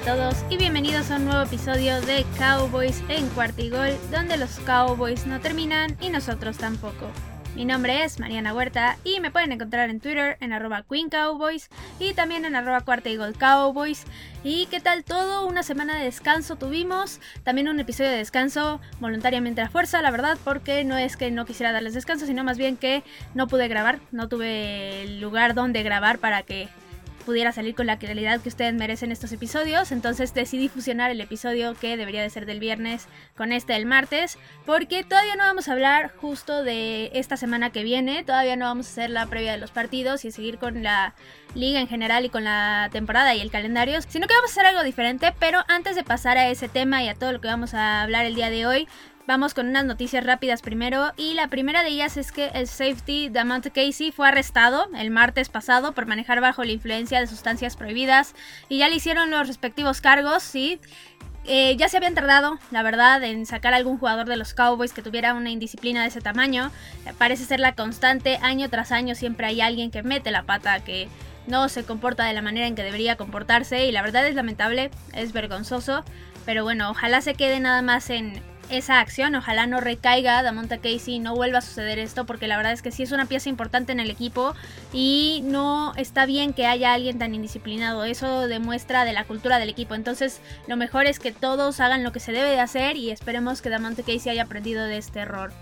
A todos y bienvenidos a un nuevo episodio de Cowboys en Cuartigol, donde los Cowboys no terminan y nosotros tampoco. Mi nombre es Mariana Huerta y me pueden encontrar en Twitter en arroba Queen Cowboys y también en arroba Cuarta Cowboys. ¿Y qué tal todo? Una semana de descanso tuvimos, también un episodio de descanso voluntariamente a fuerza, la verdad, porque no es que no quisiera darles descanso, sino más bien que no pude grabar, no tuve lugar donde grabar para que pudiera salir con la calidad que ustedes merecen estos episodios. Entonces decidí fusionar el episodio que debería de ser del viernes con este del martes. Porque todavía no vamos a hablar justo de esta semana que viene. Todavía no vamos a hacer la previa de los partidos y seguir con la liga en general y con la temporada y el calendario. Sino que vamos a hacer algo diferente. Pero antes de pasar a ese tema y a todo lo que vamos a hablar el día de hoy. Vamos con unas noticias rápidas primero y la primera de ellas es que el safety Damante Casey fue arrestado el martes pasado por manejar bajo la influencia de sustancias prohibidas y ya le hicieron los respectivos cargos, sí. Eh, ya se habían tardado, la verdad, en sacar a algún jugador de los Cowboys que tuviera una indisciplina de ese tamaño. Eh, parece ser la constante, año tras año siempre hay alguien que mete la pata, que no se comporta de la manera en que debería comportarse y la verdad es lamentable, es vergonzoso. Pero bueno, ojalá se quede nada más en, esa acción. Ojalá no recaiga Damonta Casey, no vuelva a suceder esto, porque la verdad es que sí es una pieza importante en el equipo y no está bien que haya alguien tan indisciplinado. Eso demuestra de la cultura del equipo. Entonces, lo mejor es que todos hagan lo que se debe de hacer y esperemos que Damonta Casey haya aprendido de este error.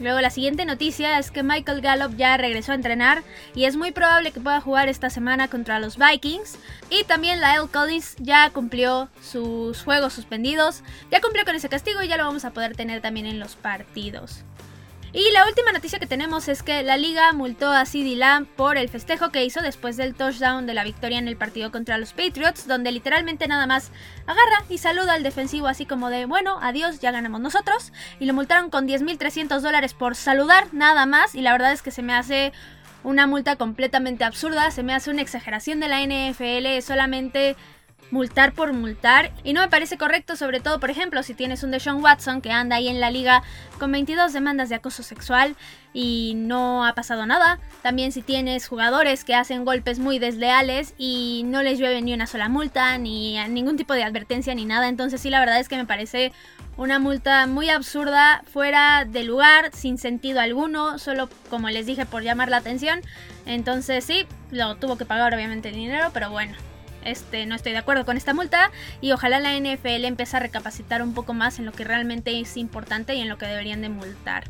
Luego la siguiente noticia es que Michael Gallup ya regresó a entrenar y es muy probable que pueda jugar esta semana contra los Vikings. Y también Lyle Collins ya cumplió sus juegos suspendidos, ya cumplió con ese castigo y ya lo vamos a poder tener también en los partidos. Y la última noticia que tenemos es que la liga multó a CeeDee Lamb por el festejo que hizo después del touchdown de la victoria en el partido contra los Patriots, donde literalmente nada más agarra y saluda al defensivo así como de, bueno, adiós, ya ganamos nosotros. Y lo multaron con 10.300 dólares por saludar nada más. Y la verdad es que se me hace una multa completamente absurda, se me hace una exageración de la NFL, solamente multar por multar y no me parece correcto, sobre todo, por ejemplo, si tienes un Deshaun Watson que anda ahí en la liga con 22 demandas de acoso sexual y no ha pasado nada. También si tienes jugadores que hacen golpes muy desleales y no les llueve ni una sola multa, ni ningún tipo de advertencia ni nada. Entonces sí, la verdad es que me parece una multa muy absurda, fuera de lugar, sin sentido alguno, solo como les dije por llamar la atención. Entonces sí, lo tuvo que pagar obviamente el dinero, pero bueno, este, no estoy de acuerdo con esta multa y ojalá la NFL empiece a recapacitar un poco más en lo que realmente es importante y en lo que deberían de multar.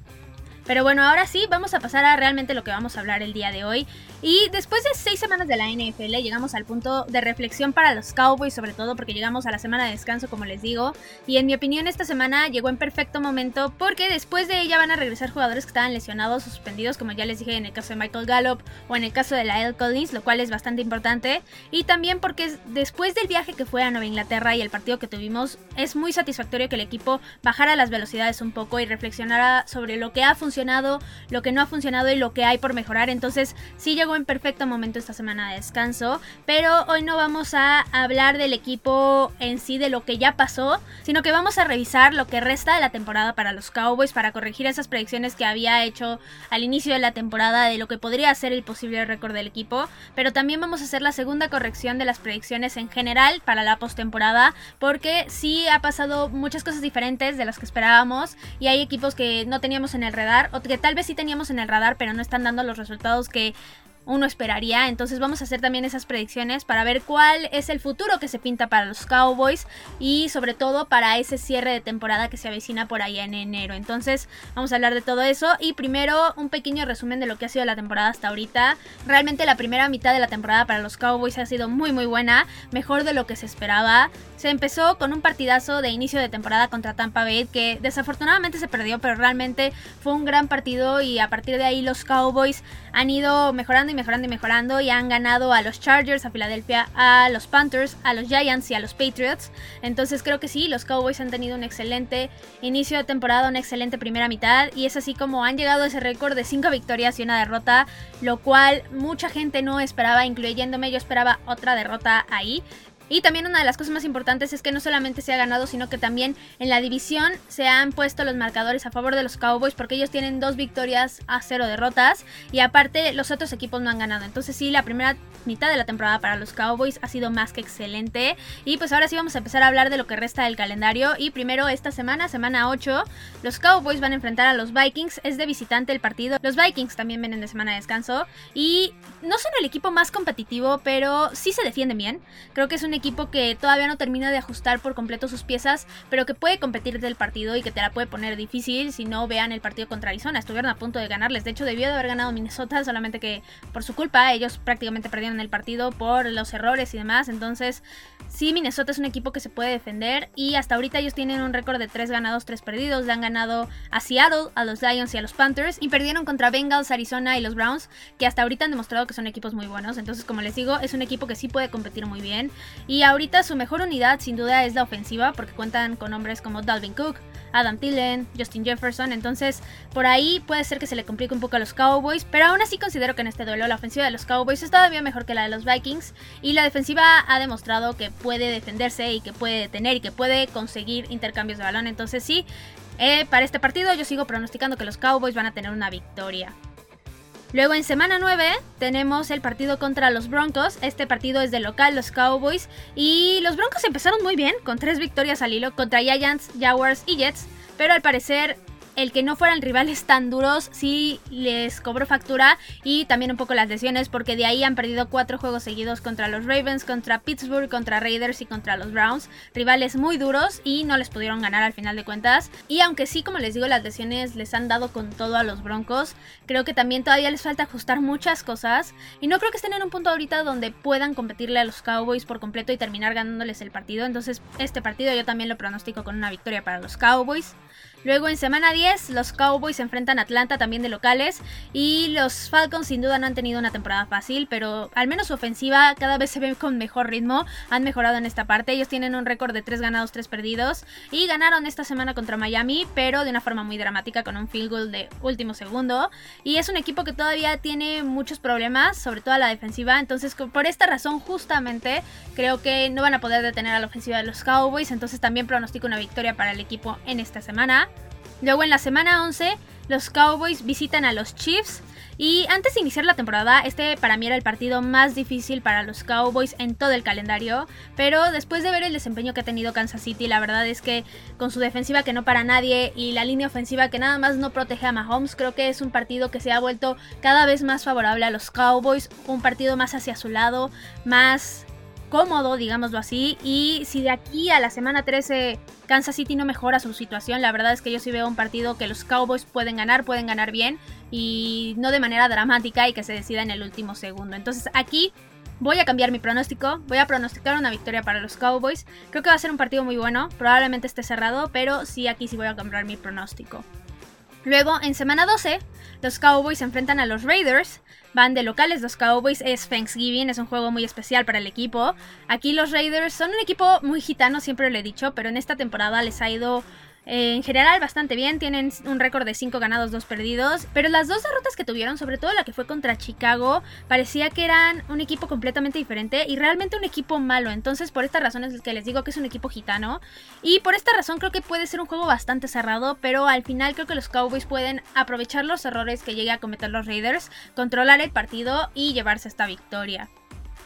Pero bueno, ahora sí, vamos a pasar a realmente lo que vamos a hablar el día de hoy. Y después de seis semanas de la NFL, llegamos al punto de reflexión para los Cowboys, sobre todo porque llegamos a la semana de descanso, como les digo. Y en mi opinión, esta semana llegó en perfecto momento porque después de ella van a regresar jugadores que estaban lesionados o suspendidos, como ya les dije en el caso de Michael Gallup o en el caso de Lyle Collins, lo cual es bastante importante. Y también porque después del viaje que fue a Nueva Inglaterra y el partido que tuvimos, es muy satisfactorio que el equipo bajara las velocidades un poco y reflexionara sobre lo que ha funcionado lo que no ha funcionado y lo que hay por mejorar. Entonces sí llegó en perfecto momento esta semana de descanso. Pero hoy no vamos a hablar del equipo en sí, de lo que ya pasó, sino que vamos a revisar lo que resta de la temporada para los Cowboys, para corregir esas predicciones que había hecho al inicio de la temporada de lo que podría ser el posible récord del equipo. Pero también vamos a hacer la segunda corrección de las predicciones en general para la postemporada, porque sí ha pasado muchas cosas diferentes de las que esperábamos y hay equipos que no teníamos en el radar o que tal vez sí teníamos en el radar, pero no están dando los resultados que uno esperaría. Entonces vamos a hacer también esas predicciones para ver cuál es el futuro que se pinta para los Cowboys y sobre todo para ese cierre de temporada que se avecina por ahí en enero. Entonces vamos a hablar de todo eso y primero un pequeño resumen de lo que ha sido la temporada hasta ahorita. Realmente la primera mitad de la temporada para los Cowboys ha sido muy muy buena, mejor de lo que se esperaba. Se empezó con un partidazo de inicio de temporada contra Tampa Bay que desafortunadamente se perdió, pero realmente fue un gran partido y a partir de ahí los Cowboys han ido mejorando y mejorando y mejorando y han ganado a los Chargers, a Filadelfia, a los Panthers, a los Giants y a los Patriots. Entonces creo que sí, los Cowboys han tenido un excelente inicio de temporada, una excelente primera mitad y es así como han llegado a ese récord de 5 victorias y una derrota, lo cual mucha gente no esperaba, incluyéndome, yo esperaba otra derrota ahí. Y también una de las cosas más importantes es que no solamente se ha ganado, sino que también en la división se han puesto los marcadores a favor de los Cowboys porque ellos tienen dos victorias a cero derrotas y aparte los otros equipos no han ganado. Entonces sí, la primera mitad de la temporada para los Cowboys ha sido más que excelente. Y pues ahora sí vamos a empezar a hablar de lo que resta del calendario. Y primero esta semana, semana 8, los Cowboys van a enfrentar a los Vikings. Es de visitante el partido. Los Vikings también vienen de semana de descanso. Y no son el equipo más competitivo, pero sí se defienden bien. Creo que es un equipo que todavía no termina de ajustar por completo sus piezas, pero que puede competir del partido y que te la puede poner difícil si no vean el partido contra Arizona. Estuvieron a punto de ganarles. De hecho, debió de haber ganado Minnesota, solamente que por su culpa ellos prácticamente perdieron el partido por los errores y demás. Entonces, sí, Minnesota es un equipo que se puede defender y hasta ahorita ellos tienen un récord de 3 ganados, 3 perdidos. Le han ganado a Seattle, a los Lions y a los Panthers y perdieron contra Bengals, Arizona y los Browns, que hasta ahorita han demostrado que son equipos muy buenos. Entonces, como les digo, es un equipo que sí puede competir muy bien. Y ahorita su mejor unidad sin duda es la ofensiva porque cuentan con hombres como Dalvin Cook, Adam Thielen, Justin Jefferson. Entonces, por ahí puede ser que se le complique un poco a los Cowboys. Pero aún así considero que en este duelo la ofensiva de los Cowboys es todavía mejor que la de los Vikings. Y la defensiva ha demostrado que puede defenderse y que puede detener y que puede conseguir intercambios de balón. Entonces, sí, eh, para este partido yo sigo pronosticando que los Cowboys van a tener una victoria. Luego en semana 9 tenemos el partido contra los Broncos. Este partido es de local, los Cowboys. Y los Broncos empezaron muy bien, con tres victorias al hilo contra Giants, Jaguars y Jets. Pero al parecer el que no fueran rivales tan duros sí les cobró factura y también un poco las lesiones porque de ahí han perdido cuatro juegos seguidos contra los Ravens, contra Pittsburgh, contra Raiders y contra los Browns. Rivales muy duros y no les pudieron ganar al final de cuentas. Y aunque sí, como les digo, las lesiones les han dado con todo a los Broncos, creo que también todavía les falta ajustar muchas cosas y no creo que estén en un punto ahorita donde puedan competirle a los Cowboys por completo y terminar ganándoles el partido. Entonces este partido yo también lo pronostico con una victoria para los Cowboys. Luego en semana 10 los Cowboys enfrentan a Atlanta también de locales y los Falcons sin duda no han tenido una temporada fácil, pero al menos su ofensiva cada vez se ve con mejor ritmo, han mejorado en esta parte, ellos tienen un récord de 3 ganados, 3 perdidos y ganaron esta semana contra Miami, pero de una forma muy dramática con un field goal de último segundo. Y es un equipo que todavía tiene muchos problemas, sobre todo a la defensiva, entonces por esta razón justamente creo que no van a poder detener a la ofensiva de los Cowboys, entonces también pronostico una victoria para el equipo en esta semana. Luego en la semana 11 los Cowboys visitan a los Chiefs. Y antes de iniciar la temporada, este para mí era el partido más difícil para los Cowboys en todo el calendario. Pero después de ver el desempeño que ha tenido Kansas City, la verdad es que con su defensiva que no para nadie y la línea ofensiva que nada más no protege a Mahomes, creo que es un partido que se ha vuelto cada vez más favorable a los Cowboys. Un partido más hacia su lado, más cómodo, digámoslo así. Y si de aquí a la semana 13 Kansas City no mejora su situación, la verdad es que yo sí veo un partido que los Cowboys pueden ganar, pueden ganar bien y no de manera dramática y que se decida en el último segundo. Entonces aquí voy a cambiar mi pronóstico, voy a pronosticar una victoria para los Cowboys. Creo que va a ser un partido muy bueno, probablemente esté cerrado, pero sí aquí sí voy a cambiar mi pronóstico. Luego, en semana 12, los Cowboys se enfrentan a los Raiders. Van de locales, los Cowboys es Thanksgiving, es un juego muy especial para el equipo. Aquí los Raiders son un equipo muy gitano, siempre lo he dicho, pero en esta temporada les ha ido en general bastante bien, tienen un récord de 5 ganados, 2 perdidos, pero las dos derrotas que tuvieron, sobre todo la que fue contra Chicago, parecía que eran un equipo completamente diferente y realmente un equipo malo, entonces por esta razón es que les digo que es un equipo gitano y por esta razón creo que puede ser un juego bastante cerrado, pero al final creo que los Cowboys pueden aprovechar los errores que llegue a cometer los Raiders, controlar el partido y llevarse esta victoria.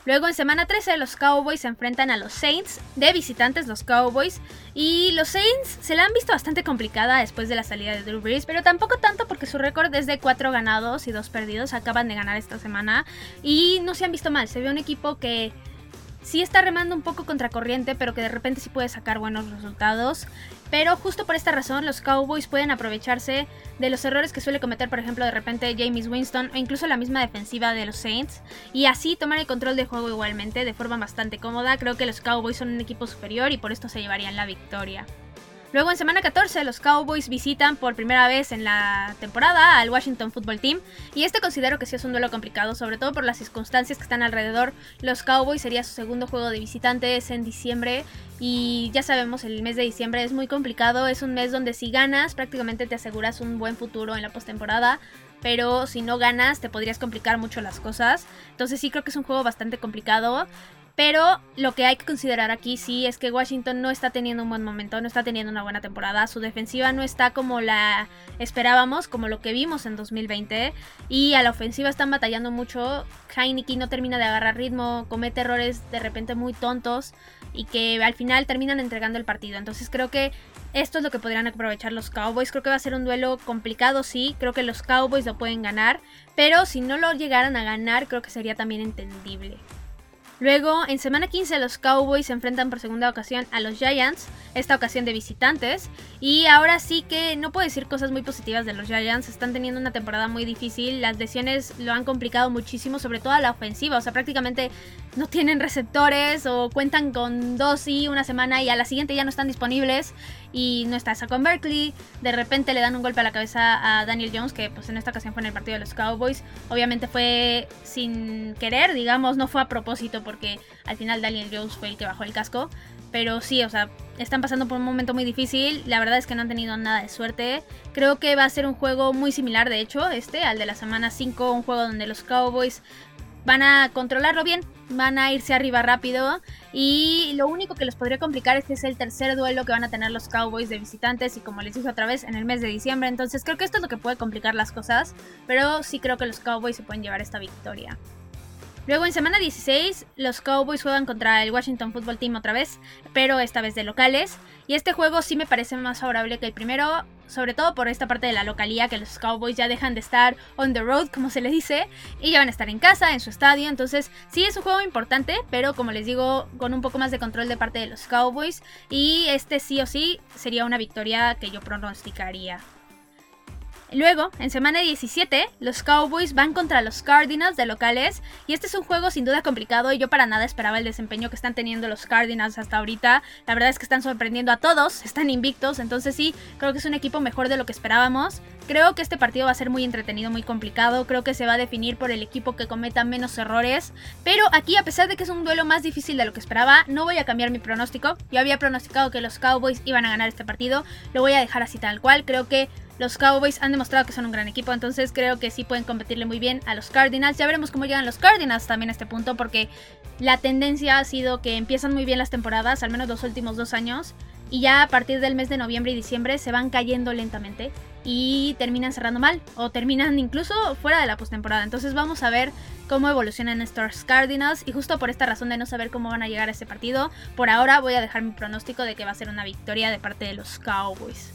Luego en semana 13 los Cowboys se enfrentan a los Saints, de visitantes los Cowboys, y los Saints se la han visto bastante complicada después de la salida de Drew Brees, pero tampoco tanto porque su récord es de 4 ganados y 2 perdidos, acaban de ganar esta semana y no se han visto mal, se ve un equipo que sí está remando un poco contracorriente, pero que de repente sí puede sacar buenos resultados. Pero justo por esta razón los Cowboys pueden aprovecharse de los errores que suele cometer, por ejemplo, de repente James Winston o incluso la misma defensiva de los Saints y así tomar el control del juego igualmente de forma bastante cómoda. Creo que los Cowboys son un equipo superior y por esto se llevarían la victoria. Luego en semana 14 los Cowboys visitan por primera vez en la temporada al Washington Football Team y este considero que sí es un duelo complicado, sobre todo por las circunstancias que están alrededor. Los Cowboys sería su segundo juego de visitantes en diciembre y ya sabemos el mes de diciembre es muy complicado, es un mes donde si ganas prácticamente te aseguras un buen futuro en la postemporada pero si no ganas te podrías complicar mucho las cosas. Entonces sí creo que es un juego bastante complicado. Pero lo que hay que considerar aquí sí es que Washington no está teniendo un buen momento, no está teniendo una buena temporada. Su defensiva no está como la esperábamos, como lo que vimos en 2020. Y a la ofensiva están batallando mucho. Heineken no termina de agarrar ritmo, comete errores de repente muy tontos y que al final terminan entregando el partido. Entonces creo que esto es lo que podrían aprovechar los Cowboys. Creo que va a ser un duelo complicado, sí. Creo que los Cowboys lo pueden ganar. Pero si no lo llegaran a ganar, creo que sería también entendible. Luego, en semana 15, los Cowboys se enfrentan por segunda ocasión a los Giants, esta ocasión de visitantes. Y ahora sí que no puedo decir cosas muy positivas de los Giants, están teniendo una temporada muy difícil, las lesiones lo han complicado muchísimo, sobre todo a la ofensiva, o sea, prácticamente no tienen receptores o cuentan con dos y una semana y a la siguiente ya no están disponibles y no está Saquon Berkeley. De repente le dan un golpe a la cabeza a Daniel Jones, que pues en esta ocasión fue en el partido de los Cowboys. Obviamente fue sin querer, digamos, no fue a propósito porque al final Daniel Jones fue el que bajó el casco. Pero sí, o sea, están pasando por un momento muy difícil. La verdad es que no han tenido nada de suerte. Creo que va a ser un juego muy similar, de hecho, este, al de la semana 5, un juego donde los Cowboys van a controlarlo bien, van a irse arriba rápido y lo único que les podría complicar es que es el tercer duelo que van a tener los Cowboys de visitantes y como les dije otra vez en el mes de diciembre, entonces creo que esto es lo que puede complicar las cosas, pero sí creo que los Cowboys se pueden llevar esta victoria. Luego en semana 16 los Cowboys juegan contra el Washington Football Team otra vez, pero esta vez de locales. Y este juego sí me parece más favorable que el primero, sobre todo por esta parte de la localía, que los Cowboys ya dejan de estar on the road, como se le dice, y ya van a estar en casa, en su estadio. Entonces sí es un juego importante, pero como les digo, con un poco más de control de parte de los Cowboys. Y este sí o sí sería una victoria que yo pronosticaría. Luego, en semana 17, los Cowboys van contra los Cardinals de locales y este es un juego sin duda complicado y yo para nada esperaba el desempeño que están teniendo los Cardinals hasta ahorita. La verdad es que están sorprendiendo a todos, están invictos, entonces sí, creo que es un equipo mejor de lo que esperábamos. Creo que este partido va a ser muy entretenido, muy complicado, creo que se va a definir por el equipo que cometa menos errores, pero aquí a pesar de que es un duelo más difícil de lo que esperaba, no voy a cambiar mi pronóstico. Yo había pronosticado que los Cowboys iban a ganar este partido, lo voy a dejar así tal cual, creo que los Cowboys han demostrado que son un gran equipo, entonces creo que sí pueden competirle muy bien a los Cardinals. Ya veremos cómo llegan los Cardinals también a este punto, porque la tendencia ha sido que empiezan muy bien las temporadas, al menos los últimos dos años, y ya a partir del mes de noviembre y diciembre se van cayendo lentamente y terminan cerrando mal o terminan incluso fuera de la postemporada. Entonces vamos a ver cómo evolucionan estos Cardinals y justo por esta razón de no saber cómo van a llegar a ese partido, por ahora voy a dejar mi pronóstico de que va a ser una victoria de parte de los Cowboys.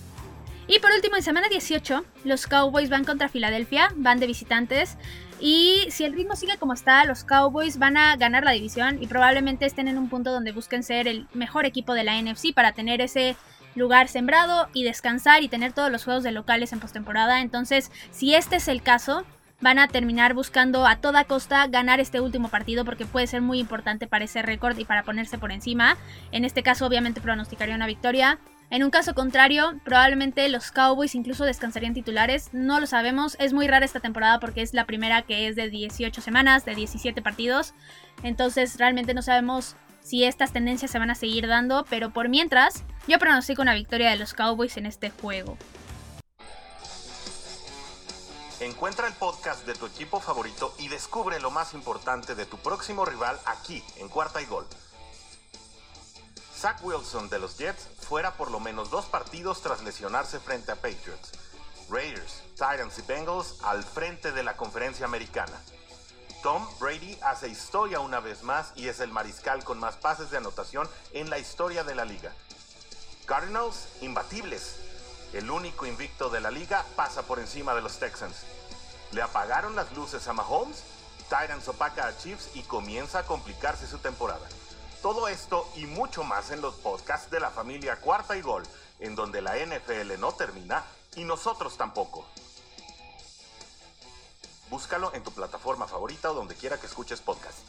Y por último, en semana 18, los Cowboys van contra Filadelfia, van de visitantes. Y si el ritmo sigue como está, los Cowboys van a ganar la división y probablemente estén en un punto donde busquen ser el mejor equipo de la NFC para tener ese lugar sembrado y descansar y tener todos los juegos de locales en postemporada. Entonces, si este es el caso, van a terminar buscando a toda costa ganar este último partido porque puede ser muy importante para ese récord y para ponerse por encima. En este caso, obviamente, pronosticaría una victoria. En un caso contrario, probablemente los Cowboys incluso descansarían titulares. No lo sabemos. Es muy rara esta temporada porque es la primera que es de 18 semanas, de 17 partidos. Entonces realmente no sabemos si estas tendencias se van a seguir dando. Pero por mientras, yo pronostico una victoria de los Cowboys en este juego. Encuentra el podcast de tu equipo favorito y descubre lo más importante de tu próximo rival aquí, en Cuarta y Gol. Zach Wilson de los Jets fuera por lo menos dos partidos tras lesionarse frente a Patriots. Raiders, Titans y Bengals al frente de la conferencia americana. Tom Brady hace historia una vez más y es el mariscal con más pases de anotación en la historia de la liga. Cardinals, imbatibles. El único invicto de la liga pasa por encima de los Texans. Le apagaron las luces a Mahomes, Titans opaca a Chiefs y comienza a complicarse su temporada. Todo esto y mucho más en los podcasts de la familia Cuarta y Gol, en donde la NFL no termina y nosotros tampoco. Búscalo en tu plataforma favorita o donde quiera que escuches podcast.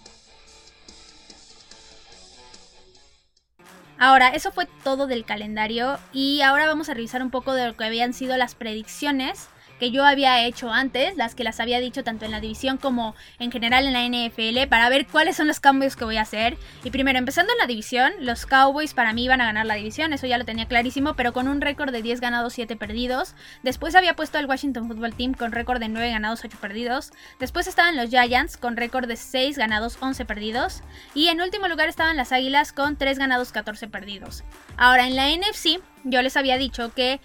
Ahora, eso fue todo del calendario y ahora vamos a revisar un poco de lo que habían sido las predicciones que yo había hecho antes, las que las había dicho tanto en la división como en general en la NFL, para ver cuáles son los cambios que voy a hacer. Y primero, empezando en la división, los Cowboys para mí iban a ganar la división, eso ya lo tenía clarísimo, pero con un récord de 10 ganados, 7 perdidos. Después había puesto al Washington Football Team con récord de 9 ganados, 8 perdidos. Después estaban los Giants con récord de 6 ganados, 11 perdidos. Y en último lugar estaban las Águilas con 3 ganados, 14 perdidos. Ahora, en la NFC, yo les había dicho que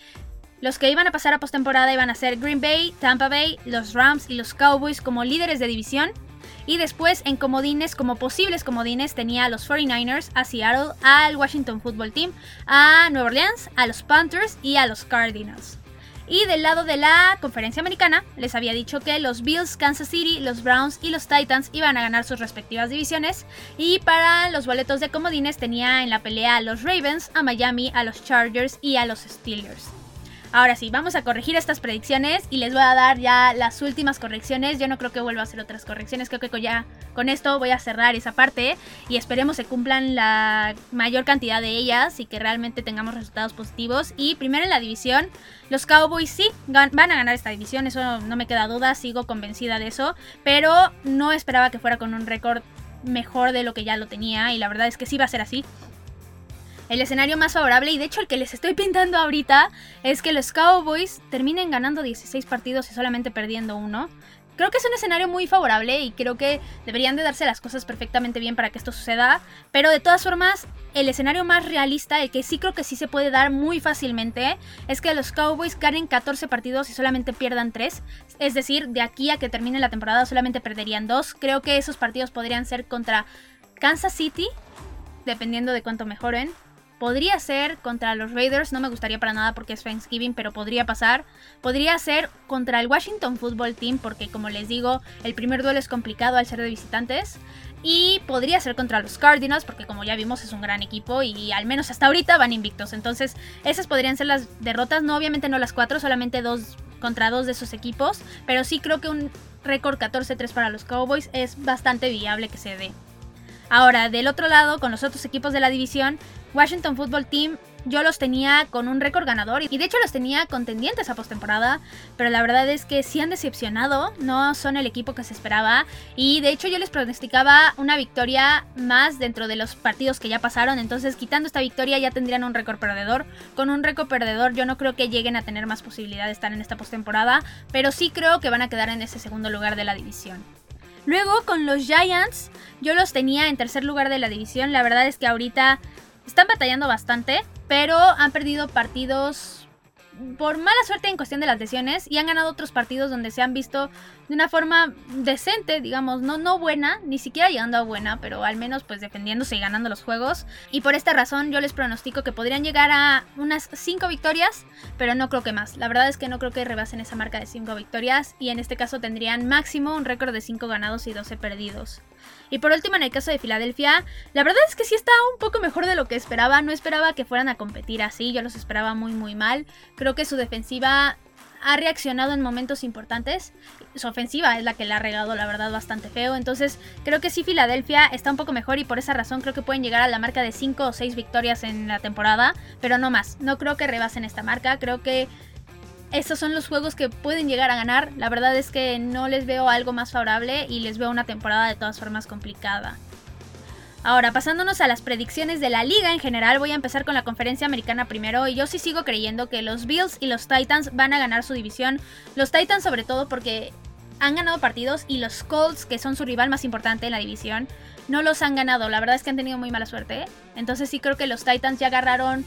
los que iban a pasar a postemporada iban a ser Green Bay, Tampa Bay, los Rams y los Cowboys como líderes de división. Y después en comodines, como posibles comodines, tenía a los 49ers, a Seattle, al Washington Football Team, a Nueva Orleans, a los Panthers y a los Cardinals. Y del lado de la conferencia americana, les había dicho que los Bills, Kansas City, los Browns y los Titans iban a ganar sus respectivas divisiones. Y para los boletos de comodines tenía en la pelea a los Ravens, a Miami, a los Chargers y a los Steelers. Ahora sí, vamos a corregir estas predicciones y les voy a dar ya las últimas correcciones. Yo no creo que vuelva a hacer otras correcciones, creo que ya con esto voy a cerrar esa parte y esperemos se cumplan la mayor cantidad de ellas y que realmente tengamos resultados positivos. Y primero en la división, los Cowboys sí van a ganar esta división, eso no me queda duda, sigo convencida de eso, pero no esperaba que fuera con un récord mejor de lo que ya lo tenía y la verdad es que sí va a ser así el escenario más favorable y de hecho el que les estoy pintando ahorita es que los Cowboys terminen ganando 16 partidos y solamente perdiendo uno. Creo que es un escenario muy favorable y creo que deberían de darse las cosas perfectamente bien para que esto suceda, pero de todas formas el escenario más realista, el que sí creo que sí se puede dar muy fácilmente, es que los Cowboys ganen 14 partidos y solamente pierdan 3. Es decir, de aquí a que termine la temporada solamente perderían 2. Creo que esos partidos podrían ser contra Kansas City, dependiendo de cuánto mejoren, Podría ser contra los Raiders, no me gustaría para nada porque es Thanksgiving, pero podría pasar. Podría ser contra el Washington Football Team, porque como les digo, el primer duelo es complicado al ser de visitantes. Y podría ser contra los Cardinals, porque como ya vimos es un gran equipo y al menos hasta ahorita van invictos. Entonces, esas podrían ser las derrotas, no obviamente no las cuatro, solamente dos contra dos de esos equipos. Pero sí creo que un récord 14-3 para los Cowboys es bastante viable que se dé. Ahora, del otro lado, con los otros equipos de la división, Washington Football Team yo los tenía con un récord ganador y de hecho los tenía contendientes a postemporada, pero la verdad es que sí han decepcionado, no son el equipo que se esperaba y de hecho yo les pronosticaba una victoria más dentro de los partidos que ya pasaron, entonces quitando esta victoria ya tendrían un récord perdedor. Con un récord perdedor yo no creo que lleguen a tener más posibilidad de estar en esta postemporada, pero sí creo que van a quedar en ese segundo lugar de la división. Luego con los Giants, yo los tenía en tercer lugar de la división. La verdad es que ahorita están batallando bastante, pero han perdido partidos por mala suerte en cuestión de las lesiones y han ganado otros partidos donde se han visto de una forma decente, digamos, no, no buena, ni siquiera llegando a buena, pero al menos pues defendiéndose y ganando los juegos. Y por esta razón yo les pronostico que podrían llegar a unas 5 victorias, pero no creo que más. La verdad es que no creo que rebasen esa marca de 5 victorias y en este caso tendrían máximo un récord de 5 ganados y 12 perdidos. Y por último, en el caso de Filadelfia, la verdad es que sí está un poco mejor de lo que esperaba. No esperaba que fueran a competir así, yo los esperaba muy muy mal. Creo que su defensiva ha reaccionado en momentos importantes. Su ofensiva es la que le ha regado, la verdad, bastante feo. Entonces, creo que sí, Filadelfia está un poco mejor y por esa razón creo que pueden llegar a la marca de 5 o 6 victorias en la temporada, pero no más. No creo que rebasen esta marca. Creo que estos son los juegos que pueden llegar a ganar. La verdad es que no les veo algo más favorable y les veo una temporada de todas formas complicada. Ahora, pasándonos a las predicciones de la liga en general, voy a empezar con la conferencia americana primero y yo sí sigo creyendo que los Bills y los Titans van a ganar su división. Los Titans sobre todo porque han ganado partidos y los Colts, que son su rival más importante en la división, no los han ganado. La verdad es que han tenido muy mala suerte. Entonces sí creo que los Titans ya agarraron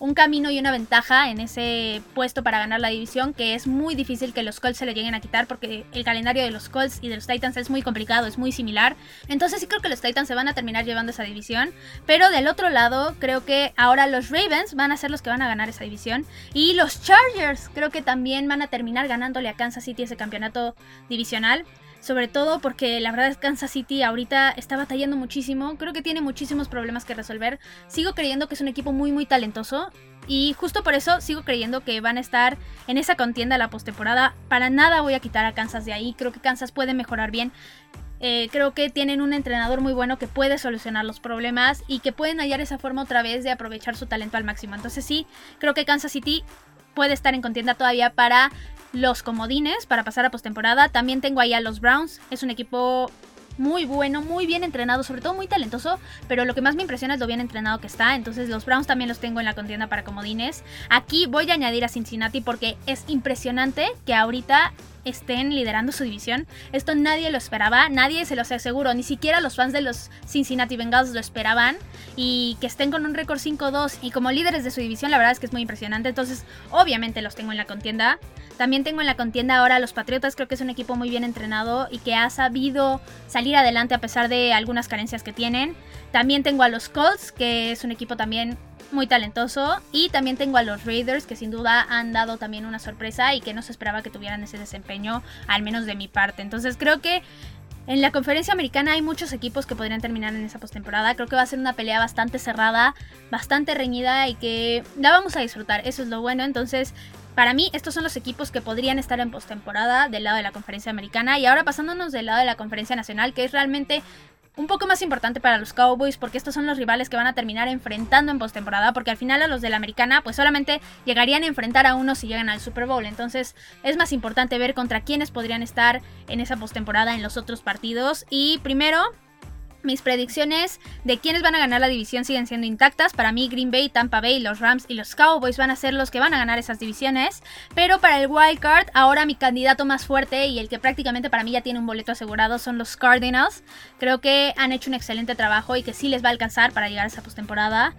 un camino y una ventaja en ese puesto para ganar la división que es muy difícil que los Colts se le lleguen a quitar porque el calendario de los Colts y de los Titans es muy complicado, es muy similar. Entonces sí creo que los Titans se van a terminar llevando esa división. Pero del otro lado creo que ahora los Ravens van a ser los que van a ganar esa división. Y los Chargers creo que también van a terminar ganándole a Kansas City ese campeonato divisional. Sobre todo porque la verdad es Kansas City ahorita está batallando muchísimo. Creo que tiene muchísimos problemas que resolver. Sigo creyendo que es un equipo muy muy talentoso. Y justo por eso sigo creyendo que van a estar en esa contienda la postemporada. Para nada voy a quitar a Kansas de ahí. Creo que Kansas puede mejorar bien. Eh, creo que tienen un entrenador muy bueno que puede solucionar los problemas y que pueden hallar esa forma otra vez de aprovechar su talento al máximo. Entonces sí, creo que Kansas City puede estar en contienda todavía para los comodines para pasar a postemporada. También tengo ahí a los Browns. Es un equipo muy bueno, muy bien entrenado, sobre todo muy talentoso, pero lo que más me impresiona es lo bien entrenado que está. Entonces los Browns también los tengo en la contienda para comodines. Aquí voy a añadir a Cincinnati porque es impresionante que ahorita estén liderando su división. Esto nadie lo esperaba, nadie se los aseguro, ni siquiera los fans de los Cincinnati Bengals lo esperaban. Y que estén con un récord 5-2 y como líderes de su división, la verdad es que es muy impresionante. Entonces, obviamente los tengo en la contienda. También tengo en la contienda ahora a los Patriotas, creo que es un equipo muy bien entrenado y que ha sabido salir adelante a pesar de algunas carencias que tienen. También tengo a los Colts, que es un equipo también muy talentoso. Y también tengo a los Raiders, que sin duda han dado también una sorpresa y que no se esperaba que tuvieran ese desempeño, al menos de mi parte. Entonces creo que en la conferencia americana hay muchos equipos que podrían terminar en esa postemporada. Creo que va a ser una pelea bastante cerrada, bastante reñida y que la vamos a disfrutar. Eso es lo bueno. Entonces, para mí, estos son los equipos que podrían estar en postemporada del lado de la conferencia americana. Y ahora pasándonos del lado de la conferencia nacional, que es realmente un poco más importante para los Cowboys porque estos son los rivales que van a terminar enfrentando en postemporada porque al final a los de la americana pues solamente llegarían a enfrentar a uno si llegan al Super Bowl. Entonces es más importante ver contra quiénes podrían estar en esa postemporada en los otros partidos. Y primero mis predicciones de quiénes van a ganar la división siguen siendo intactas. Para mí, Green Bay, Tampa Bay, los Rams y los Cowboys van a ser los que van a ganar esas divisiones. Pero para el wild card, ahora mi candidato más fuerte y el que prácticamente para mí ya tiene un boleto asegurado son los Cardinals. Creo que han hecho un excelente trabajo y que sí les va a alcanzar para llegar a esa postemporada.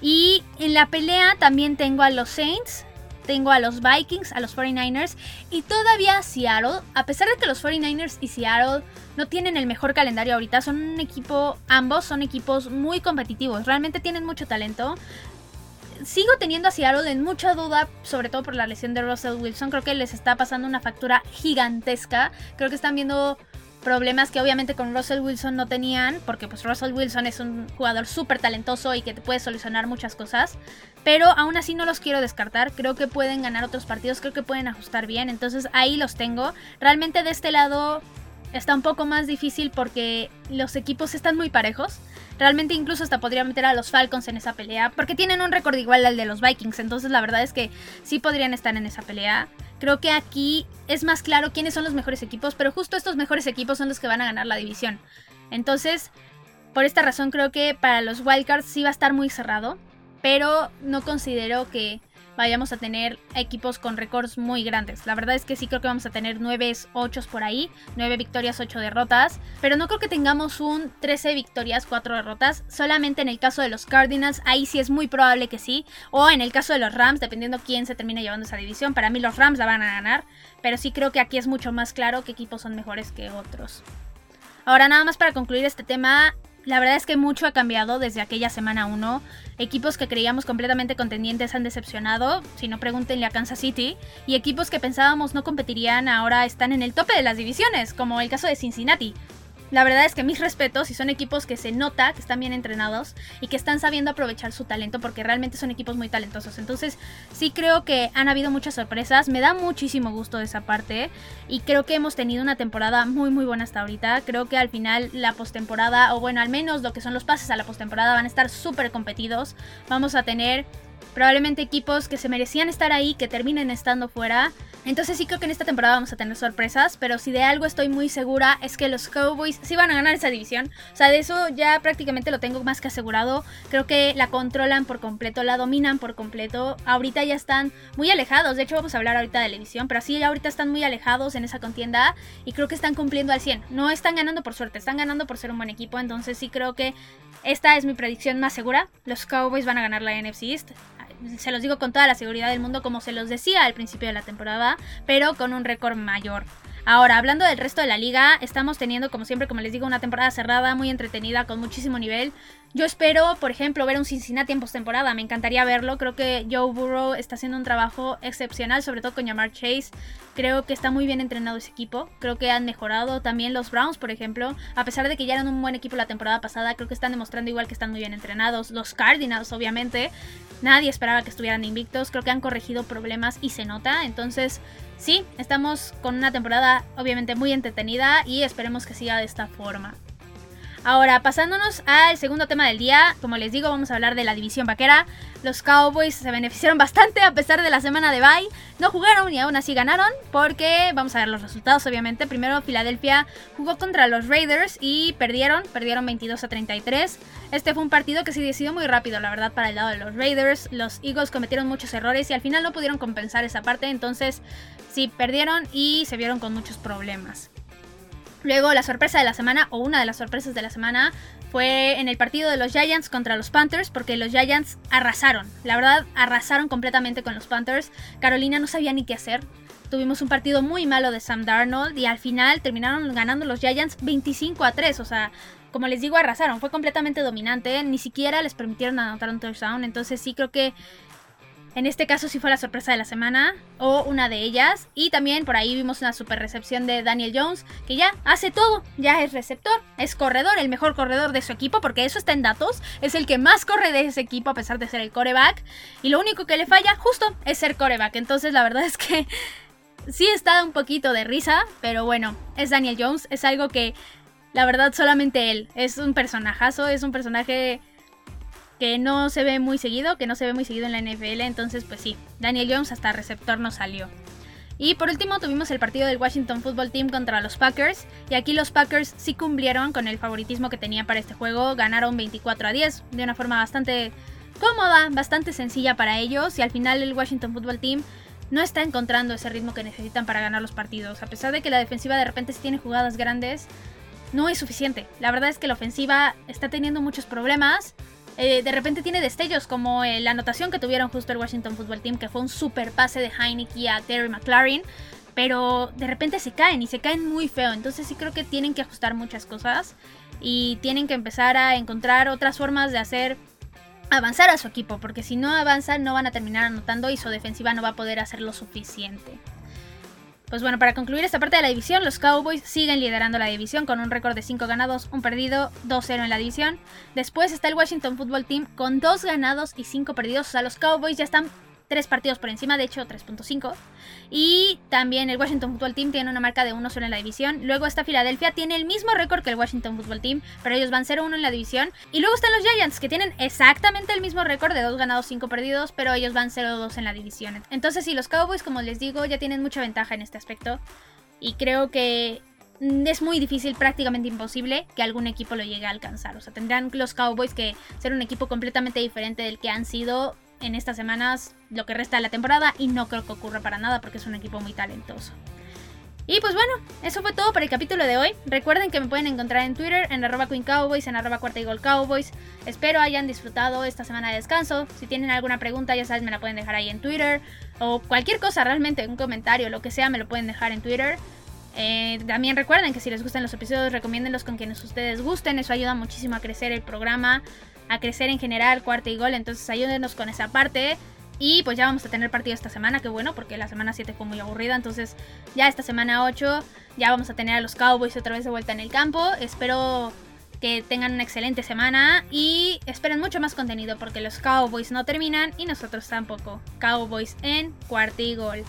Y en la pelea también tengo a los Saints, tengo a los Vikings, a los 49ers y todavía Seattle. A pesar de que los 49ers y Seattle no tienen el mejor calendario ahorita, son un equipo, ambos son equipos muy competitivos, realmente tienen mucho talento. Sigo teniendo a Seattle en mucha duda, sobre todo por la lesión de Russell Wilson. Creo que les está pasando una factura gigantesca. Creo que están viendo problemas que obviamente con Russell Wilson no tenían, porque pues Russell Wilson es un jugador súper talentoso y que te puede solucionar muchas cosas, pero aún así no los quiero descartar, creo que pueden ganar otros partidos, creo que pueden ajustar bien, entonces ahí los tengo. Realmente de este lado está un poco más difícil porque los equipos están muy parejos. Realmente incluso hasta podría meter a los Falcons en esa pelea, porque tienen un récord igual al de los Vikings, entonces la verdad es que sí podrían estar en esa pelea. Creo que aquí es más claro quiénes son los mejores equipos, pero justo estos mejores equipos son los que van a ganar la división. Entonces, por esta razón creo que para los Wildcards sí va a estar muy cerrado, pero no considero que vayamos a tener equipos con récords muy grandes. La verdad es que sí creo que vamos a tener 9 8 por ahí, 9 victorias, 8 derrotas, pero no creo que tengamos un 13 victorias, 4 derrotas. Solamente en el caso de los Cardinals, ahí sí es muy probable que sí, o en el caso de los Rams, dependiendo quién se termine llevando esa división. Para mí los Rams la van a ganar, pero sí creo que aquí es mucho más claro qué equipos son mejores que otros. Ahora nada más para concluir este tema, la verdad es que mucho ha cambiado desde aquella semana 1. Equipos que creíamos completamente contendientes han decepcionado, si no pregúntenle a Kansas City, y equipos que pensábamos no competirían ahora están en el tope de las divisiones, como el caso de Cincinnati. La verdad es que mis respetos y son equipos que se nota que están bien entrenados y que están sabiendo aprovechar su talento porque realmente son equipos muy talentosos. Entonces sí creo que han habido muchas sorpresas, me da muchísimo gusto esa parte y creo que hemos tenido una temporada muy muy buena hasta ahorita. Creo que al final la postemporada o bueno al menos lo que son los pases a la postemporada van a estar súper competidos. Vamos a tener probablemente equipos que se merecían estar ahí, que terminen estando fuera. Entonces sí creo que en esta temporada vamos a tener sorpresas, pero si de algo estoy muy segura es que los Cowboys sí van a ganar esa división. O sea, de eso ya prácticamente lo tengo más que asegurado. Creo que la controlan por completo, la dominan por completo. Ahorita ya están muy alejados, de hecho vamos a hablar ahorita de la división, pero sí ahorita están muy alejados en esa contienda y creo que están cumpliendo al 100. No están ganando por suerte, están ganando por ser un buen equipo, entonces sí creo que esta es mi predicción más segura. Los Cowboys van a ganar la NFC East se los digo con toda la seguridad del mundo, como se los decía al principio de la temporada, pero con un récord mayor. Ahora, hablando del resto de la liga, estamos teniendo, como siempre, como les digo, una temporada cerrada, muy entretenida, con muchísimo nivel. Yo espero, por ejemplo, ver un Cincinnati en postemporada. Me encantaría verlo. Creo que Joe Burrow está haciendo un trabajo excepcional, sobre todo con Jamar Chase. Creo que está muy bien entrenado ese equipo. Creo que han mejorado también los Browns, por ejemplo. A pesar de que ya eran un buen equipo la temporada pasada, creo que están demostrando igual que están muy bien entrenados. Los Cardinals, obviamente. Nadie esperaba que estuvieran invictos. Creo que han corregido problemas y se nota. Entonces, sí, estamos con una temporada obviamente muy entretenida y esperemos que siga de esta forma. Ahora, pasándonos al segundo tema del día, como les digo, vamos a hablar de la división vaquera. Los Cowboys se beneficiaron bastante a pesar de la semana de bye. No jugaron y aún así ganaron porque vamos a ver los resultados obviamente. Primero Filadelfia jugó contra los Raiders y perdieron, perdieron 22 a 33. Este fue un partido que se decidió muy rápido, la verdad, para el lado de los Raiders. Los Eagles cometieron muchos errores y al final no pudieron compensar esa parte, entonces sí perdieron y se vieron con muchos problemas. Luego la sorpresa de la semana, o una de las sorpresas de la semana, fue en el partido de los Giants contra los Panthers, porque los Giants arrasaron. La verdad, arrasaron completamente con los Panthers. Carolina no sabía ni qué hacer. Tuvimos un partido muy malo de Sam Darnold y al final terminaron ganando los Giants 25 a 3. O sea, como les digo, arrasaron. Fue completamente dominante. Ni siquiera les permitieron anotar un touchdown. Entonces sí creo que en este caso sí fue la sorpresa de la semana o una de ellas. Y también por ahí vimos una super recepción de Daniel Jones, que ya hace todo, ya es receptor, es corredor, el mejor corredor de su equipo, porque eso está en datos, es el que más corre de ese equipo a pesar de ser el coreback. Y lo único que le falla justo es ser coreback. Entonces la verdad es que sí está un poquito de risa, pero bueno, es Daniel Jones, es algo que la verdad solamente él, es un personajazo, es un personaje que no se ve muy seguido, que no se ve muy seguido en la NFL, entonces pues sí, Daniel Jones hasta receptor no salió. Y por último tuvimos el partido del Washington Football Team contra los Packers. Y aquí los Packers sí cumplieron con el favoritismo que tenía para este juego. Ganaron 24 a 10 de una forma bastante cómoda, bastante sencilla para ellos. Y al final el Washington Football Team no está encontrando ese ritmo que necesitan para ganar los partidos. A pesar de que la defensiva de repente sí tiene jugadas grandes, no es suficiente. La verdad es que la ofensiva está teniendo muchos problemas. Eh, de repente tiene destellos como eh, la anotación que tuvieron justo el Washington Football Team, que fue un super pase de Heineke a Terry McLaren, pero de repente se caen y se caen muy feo, entonces sí creo que tienen que ajustar muchas cosas y tienen que empezar a encontrar otras formas de hacer avanzar a su equipo, porque si no avanzan no van a terminar anotando y su defensiva no va a poder hacer lo suficiente. Pues bueno, para concluir esta parte de la división, los Cowboys siguen liderando la división con un récord de 5 ganados, 1 perdido, 2-0 en la división. Después está el Washington Football Team con 2 ganados y 5 perdidos. O sea, los Cowboys ya están tres partidos por encima, de hecho 3.5. Y también el Washington Football Team tiene una marca de 1 solo en la división. Luego está Filadelfia, tiene el mismo récord que el Washington Football Team, pero ellos van 0-1 en la división. Y luego están los Giants, que tienen exactamente el mismo récord de 2 ganados, 5 perdidos, pero ellos van 0-2 en la división. Entonces, sí, los Cowboys, como les digo, ya tienen mucha ventaja en este aspecto. Y creo que es muy difícil, prácticamente imposible, que algún equipo lo llegue a alcanzar. O sea, tendrán los Cowboys que ser un equipo completamente diferente del que han sido en estas semanas lo que resta de la temporada y no creo que ocurra para nada porque es un equipo muy talentoso. Y pues bueno, eso fue todo para el capítulo de hoy. Recuerden que me pueden encontrar en Twitter, en arroba Queen Cowboys, en arroba cuarta y gol Cowboys. Espero hayan disfrutado esta semana de descanso. Si tienen alguna pregunta, ya sabes, me la pueden dejar ahí en Twitter. O cualquier cosa realmente, un comentario, lo que sea, me lo pueden dejar en Twitter. Eh, también recuerden que si les gustan los episodios, recomiéndenlos con quienes ustedes gusten. Eso ayuda muchísimo a crecer el programa a crecer en general, cuarta y gol. Entonces ayúdenos con esa parte. Y pues ya vamos a tener partido esta semana, que bueno, porque la semana 7 fue muy aburrida. Entonces ya esta semana 8 ya vamos a tener a los Cowboys otra vez de vuelta en el campo. Espero que tengan una excelente semana y esperen mucho más contenido porque los Cowboys no terminan y nosotros tampoco. Cowboys en cuarta y gol.